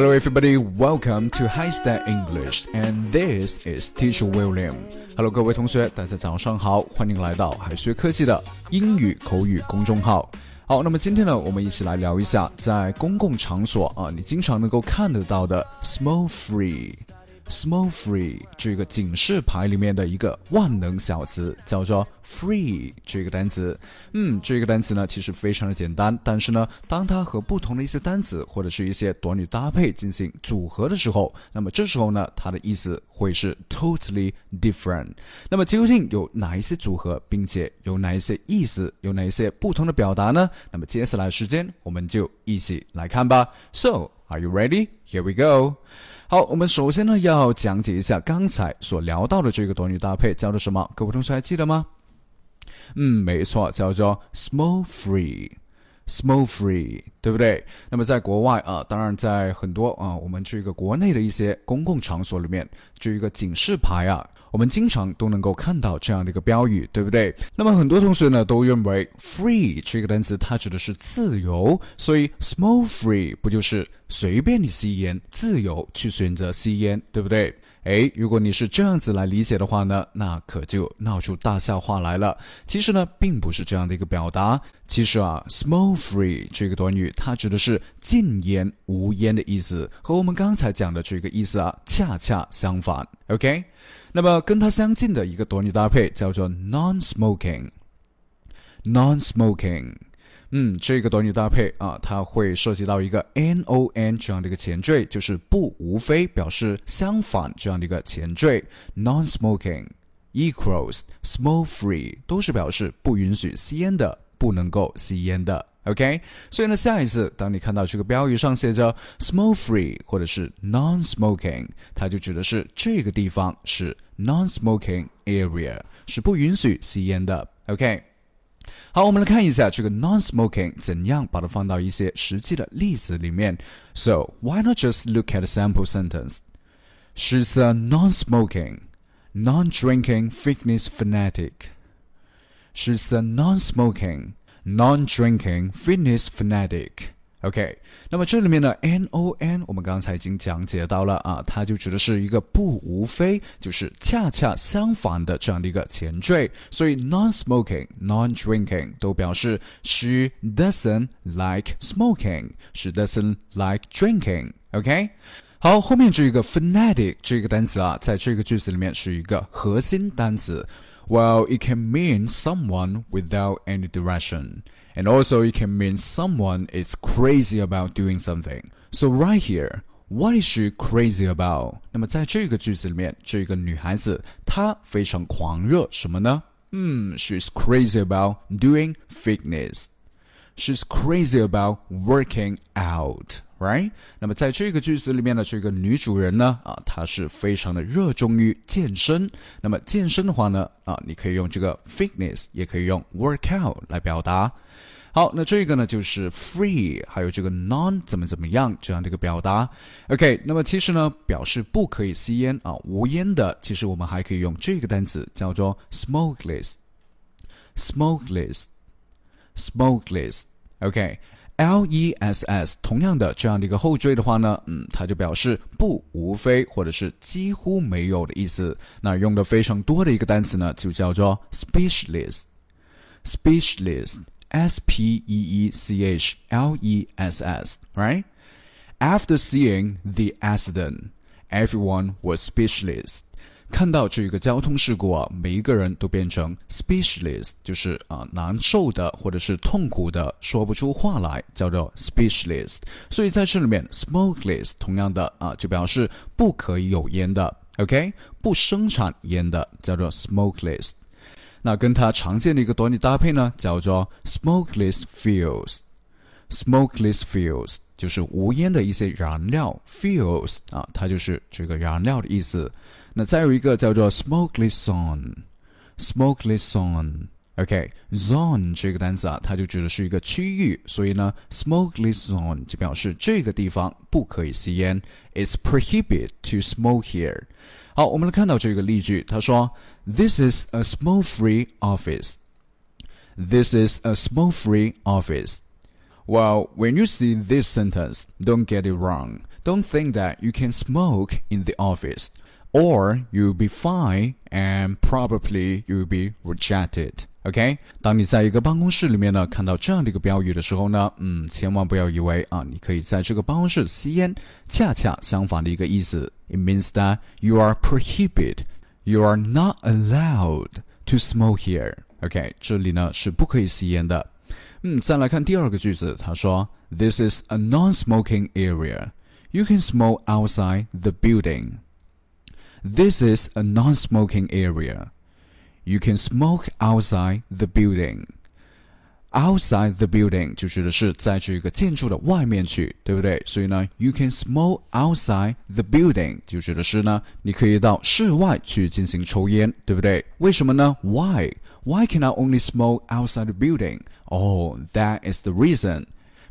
Hello, everybody. Welcome to High Step English, and this is Teacher William. Hello，各位同学，大家早上好，欢迎来到海学科技的英语口语公众号。好，那么今天呢，我们一起来聊一下在公共场所啊，你经常能够看得到的 “smoke free”。Smoke free 这个警示牌里面的一个万能小词叫做 free 这个单词，嗯，这个单词呢其实非常的简单，但是呢，当它和不同的一些单词或者是一些短语搭配进行组合的时候，那么这时候呢，它的意思会是 totally different。那么究竟有哪一些组合，并且有哪一些意思，有哪一些不同的表达呢？那么接下来时间我们就一起来看吧。So are you ready? Here we go. 好，我们首先呢要讲解一下刚才所聊到的这个短语搭配叫做什么？各位同学还记得吗？嗯，没错，叫做 smoke free，smoke free，对不对？那么在国外啊，当然在很多啊，我们这个国内的一些公共场所里面，这一个警示牌啊。我们经常都能够看到这样的一个标语，对不对？那么很多同学呢都认为 “free” 这个单词它指的是自由，所以 “smoke free” 不就是随便你吸烟，自由去选择吸烟，对不对？哎，如果你是这样子来理解的话呢，那可就闹出大笑话来了。其实呢，并不是这样的一个表达。其实啊，“smoke free” 这个短语它指的是禁烟、无烟的意思，和我们刚才讲的这个意思啊，恰恰相反。OK，那么跟它相近的一个短语搭配叫做 “non-smoking”。non-smoking。嗯，这个短语搭配啊，它会涉及到一个 n o n 这样的一个前缀，就是不无非表示相反这样的一个前缀。non-smoking equals smoke free 都是表示不允许吸烟的，不能够吸烟的。OK，所以呢，下一次当你看到这个标语上写着 smoke free 或者是 non-smoking，它就指的是这个地方是 non-smoking area，是不允许吸烟的。OK。好，我们来看一下这个 non-smoking 怎样把它放到一些实际的例子里面。So why not just look at a sample sentence? She's a non-smoking, non-drinking fitness fanatic. She's a non-smoking, non-drinking fitness fanatic. OK，那么这里面的 N O N 我们刚才已经讲解到了啊，它就指的是一个不无非，就是恰恰相反的这样的一个前缀。所以 non-smoking、non-drinking 都表示 she doesn't like smoking，she doesn't like drinking。OK，好，后面这个 fanatic 这个单词啊，在这个句子里面是一个核心单词。Well, it can mean someone without any direction. And also, it can mean someone is crazy about doing something. So right here, what is she crazy about? 那么在这个句子里面，这个女孩子她非常狂热什么呢？嗯，she's crazy about doing fitness. She's crazy about working out. Right？那么在这个句子里面的这个女主人呢，啊，她是非常的热衷于健身。那么健身的话呢，啊，你可以用这个 fitness，也可以用 workout 来表达。好，那这个呢就是 free，还有这个 non 怎么怎么样这样的一个表达。OK，那么其实呢，表示不可以吸烟啊，无烟的，其实我们还可以用这个单词叫做 smokeless，smokeless，smokeless。OK。L E S S，同样的这样的一个后缀的话呢，嗯，它就表示不、无非或者是几乎没有的意思。那用的非常多的一个单词呢，就叫做 speechless，speechless，S P E E C H L E S S，right? After seeing the accident, everyone was speechless. 看到这个交通事故啊，每一个人都变成 speechless，就是啊难受的或者是痛苦的，说不出话来，叫做 speechless。所以在这里面，smokeless 同样的啊，就表示不可以有烟的，OK，不生产烟的，叫做 smokeless。那跟它常见的一个短语搭配呢，叫做 smokeless fuels。smokeless fuels 就是无烟的一些燃料，fuels 啊，它就是这个燃料的意思。那再有一个叫做 smokeless zone，smokeless zone，OK，zone 这个单词啊，它就指的是一个区域，所以呢，smokeless zone 就表示这个地方不可以吸烟，It's prohibited to smoke here。好，我们来看到这个例句，他说，This is a smoke-free office. This is a smoke-free office. Well, when you see this sentence, don't get it wrong. Don't think that you can smoke in the office, or you'll be fine and probably you'll be rejected. OK，当你在一个办公室里面呢看到这样的一个标语的时候呢，嗯，千万不要以为啊，你可以在这个办公室吸烟。恰恰相反的一个意思，it means that you are prohibited, you are not allowed to smoke here. OK，这里呢是不可以吸烟的。嗯，再来看第二个句子，他说，This is a non-smoking area. You can smoke outside the building. This is a non-smoking area. You can smoke outside the building. Outside the building 就指的是在这个建筑的外面去，对不对？所以呢，you can smoke outside the building 就指的是呢，你可以到室外去进行抽烟，对不对？为什么呢？Why? Why can I only smoke outside the building? Oh, that is the reason.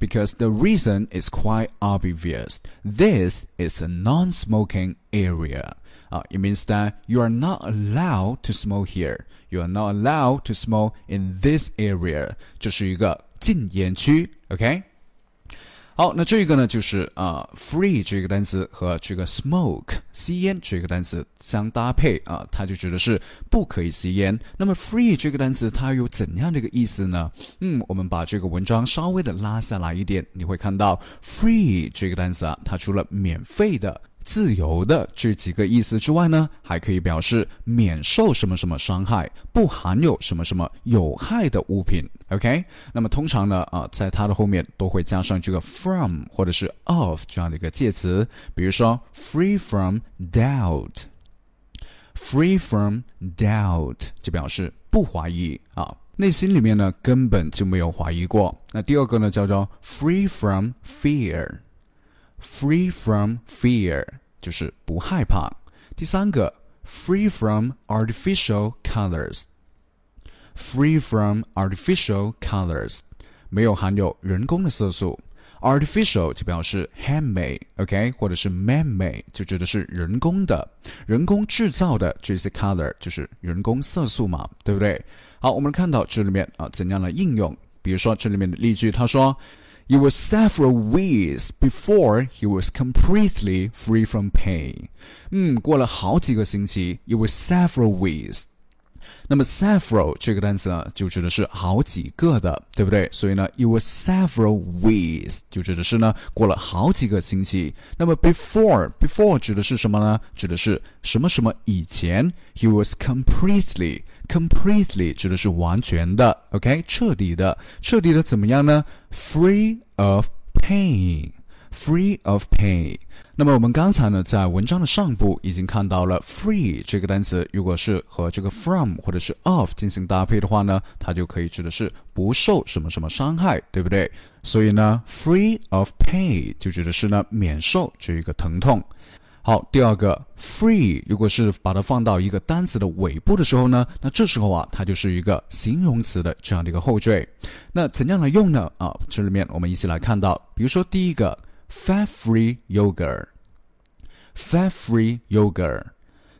Because the reason is quite obvious. This is a non-smoking area. Uh, it means that you are not allowed to smoke here. You are not allowed to smoke in this area. 这是一个禁烟区，OK？ 好，那这个呢，就是啊，free 这个单词和这个 smoke 吸烟这个单词相搭配啊，它就指的是不可以吸烟。那么 free 这个单词它有怎样的一个意思呢？嗯，我们把这个文章稍微的拉下来一点，你会看到 free 这个单词啊，它除了免费的。自由的这几个意思之外呢，还可以表示免受什么什么伤害，不含有什么什么有害的物品。OK，那么通常呢，啊，在它的后面都会加上这个 from 或者是 of 这样的一个介词，比如说 free from doubt，free from doubt 就表示不怀疑啊，内心里面呢根本就没有怀疑过。那第二个呢叫做 free from fear。Free from fear 就是不害怕。第三个，free from artificial colors。Free from artificial colors 没有含有人工的色素。Artificial 就表示 handmade，OK，或者是 man-made，就指的是人工的、人工制造的这些 color 就是人工色素嘛，对不对？好，我们看到这里面啊怎样来应用？比如说这里面的例句，他说。It was several weeks before he was completely free from pain. 嗯，过了好几个星期。It was several weeks. 那么 several 这个单词呢，就指的是好几个的，对不对？所以呢，it was several weeks 就指的是呢，过了好几个星期。那么 before before 指的是什么呢？指的是什么什么以前。He was completely completely 指的是完全的，OK，彻底的，彻底的怎么样呢？Free of pain，free of pain。那么我们刚才呢，在文章的上部已经看到了 free 这个单词，如果是和这个 from 或者是 of 进行搭配的话呢，它就可以指的是不受什么什么伤害，对不对？所以呢，free of pain 就指的是呢免受这一个疼痛。好，第二个 free，如果是把它放到一个单词的尾部的时候呢，那这时候啊，它就是一个形容词的这样的一个后缀。那怎样来用呢？啊，这里面我们一起来看到，比如说第一个 fat-free yogurt，fat-free yogurt。Fat-free yogurt，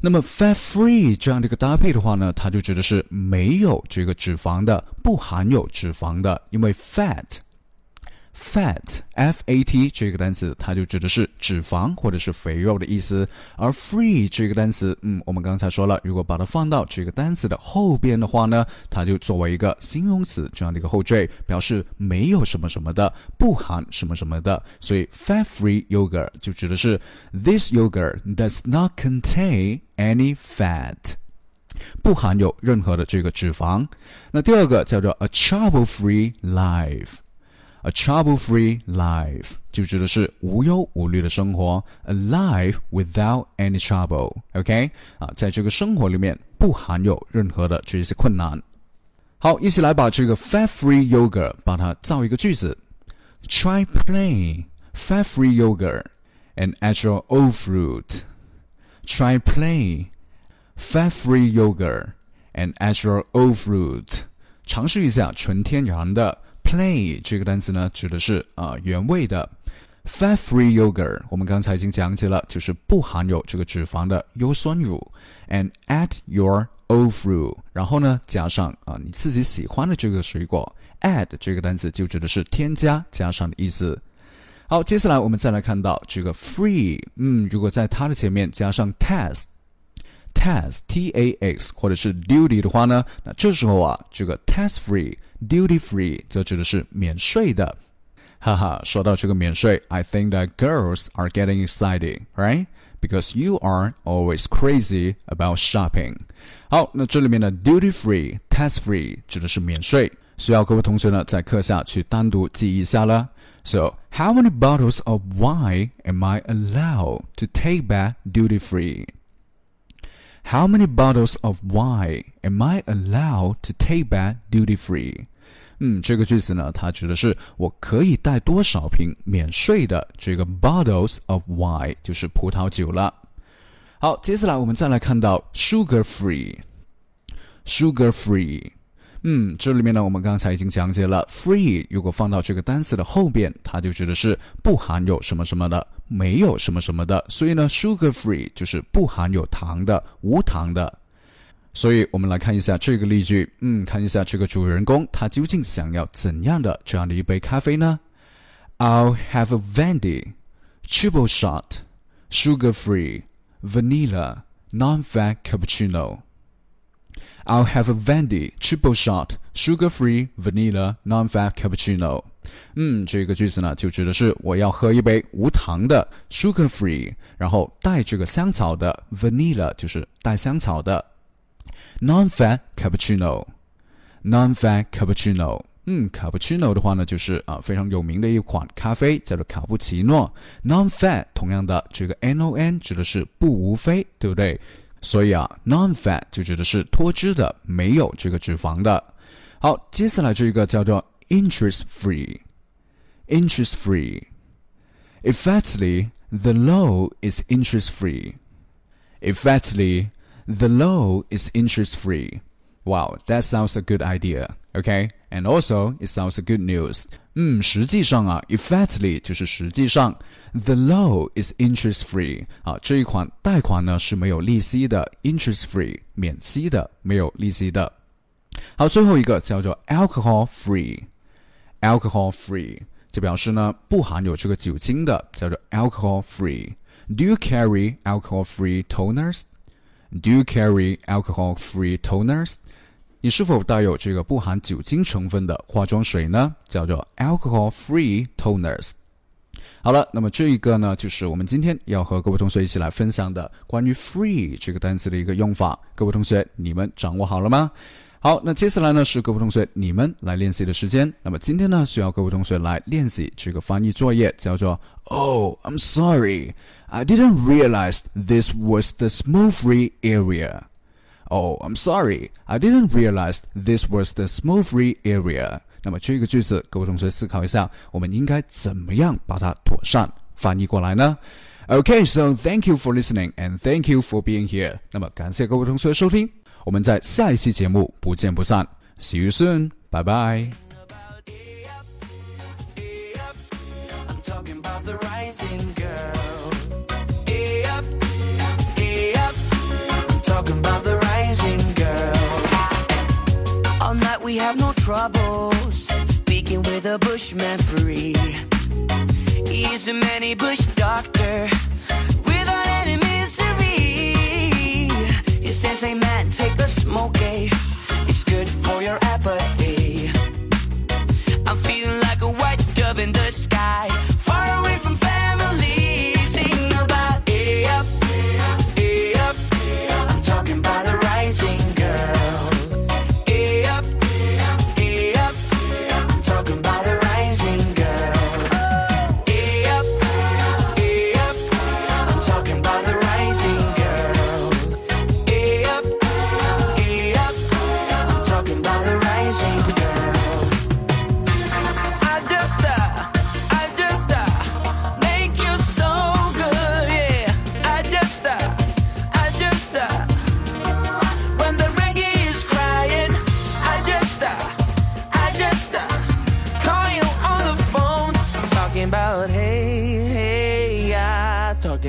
那么 fat-free 这样的一个搭配的话呢，它就指的是没有这个脂肪的，不含有脂肪的，因为 fat。Fat f a t 这个单词，它就指的是脂肪或者是肥肉的意思。而 free 这个单词，嗯，我们刚才说了，如果把它放到这个单词的后边的话呢，它就作为一个形容词这样的一个后缀，表示没有什么什么的，不含什么什么的。所以 fat-free yogurt 就指的是 this yogurt does not contain any fat，不含有任何的这个脂肪。那第二个叫做 a trouble-free life。A trouble-free life 就指的是无忧无虑的生活，a life without any trouble。OK 啊，在这个生活里面不含有任何的这些困难。好，一起来把这个 fat-free yogurt 把它造一个句子。Try plain fat-free yogurt and add your oat fruit. Try plain fat-free yogurt and add your oat fruit. 尝试一下纯天然的。 Play 这个单词呢，指的是啊原味的 fat-free yogurt。我们刚才已经讲解了，就是不含有这个脂肪的优酸乳。And add your own fruit，然后呢加上啊你自己喜欢的这个水果。Add 这个单词就指的是添加、加上的意思。好，接下来我们再来看到这个 free，嗯，如果在它的前面加上 tax，tax t T A X 或者是 duty 的话呢，那这时候啊，这个 tax free duty free 则指的是免税的。哈哈，说到这个免税，I think that girls are getting excited, right? Because you are always crazy about shopping。好，那这里面的 duty free、tax free 指的是免税，需要各位同学呢在课下去单独记一下了。So, how many bottles of wine am I allowed to take back duty free? How many bottles of wine am I allowed to take back duty free? 嗯，这个句子呢，它指的是我可以带多少瓶免税的这个 bottles of wine，就是葡萄酒了。好，接下来我们再来看到 sugar free，sugar free。嗯，这里面呢，我们刚才已经讲解了，free 如果放到这个单词的后边，它就指的是不含有什么什么的，没有什么什么的。所以呢，sugar free 就是不含有糖的，无糖的。所以我们来看一下这个例句，嗯，看一下这个主人公他究竟想要怎样的这样的一杯咖啡呢？I'll have a Venti triple shot, sugar-free, vanilla, non-fat cappuccino. I'll have a Venti triple shot, sugar-free, vanilla, non-fat cappuccino. 嗯，这个句子呢，就指的是我要喝一杯无糖的 sugar-free，然后带这个香草的 vanilla，就是带香草的 non-fat cappuccino，non-fat cappuccino。嗯，cappuccino 的话呢，就是啊非常有名的一款咖啡，叫做卡布奇诺。non-fat 同样的，这个 non 指的是不无非，对不对？所以啊，non-fat 就指的是脱脂的，没有这个脂肪的。好，接下来这一个叫做 interest free，interest free。Effectively, the law is interest free. Effectively, the law is interest free. Wow, that sounds a good idea. Okay, and also it sounds a good news. 嗯，实际上啊，effectively 就是实际上，the law is interest free 啊，这一款贷款呢是没有利息的，interest free 免息的，没有利息的。好，最后一个叫做 alcohol Alcohol-free 就表示呢不含有这个酒精的，叫做 alcohol free。Do you carry alcohol free toners? Do you carry alcohol-free toners？你是否带有这个不含酒精成分的化妆水呢？叫做 alcohol-free toners。好了，那么这一个呢，就是我们今天要和各位同学一起来分享的关于 free 这个单词的一个用法。各位同学，你们掌握好了吗？好，那接下来呢是各位同学你们来练习的时间。那么今天呢需要各位同学来练习这个翻译作业，叫做 Oh, I'm sorry, I didn't realize this was the smoke-free area. Oh, I'm sorry, I didn't realize this was the smoke-free area. 那么这个句子，各位同学思考一下，我们应该怎么样把它妥善翻译过来呢？Okay, so thank you for listening and thank you for being here. 那么感谢各位同学收听。 我们在下一期节目不见不散，See you soon，拜拜。We have no troubles speaking with a bushman free. He's a many bush doctor He says, man, take a smoke, eh? It's good for your apathy. I'm feeling like a white dove in the sky,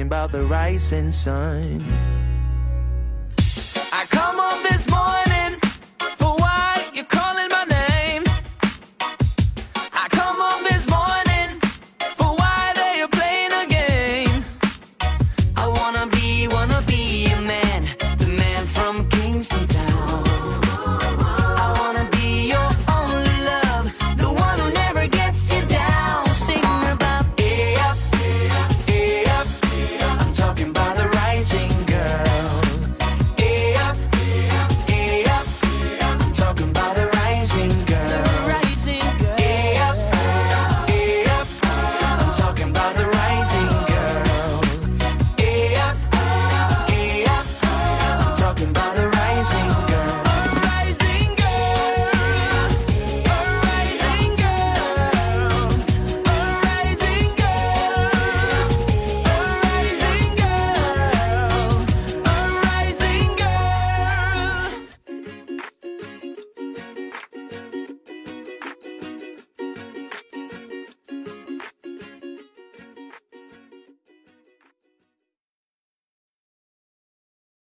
about the rising sun.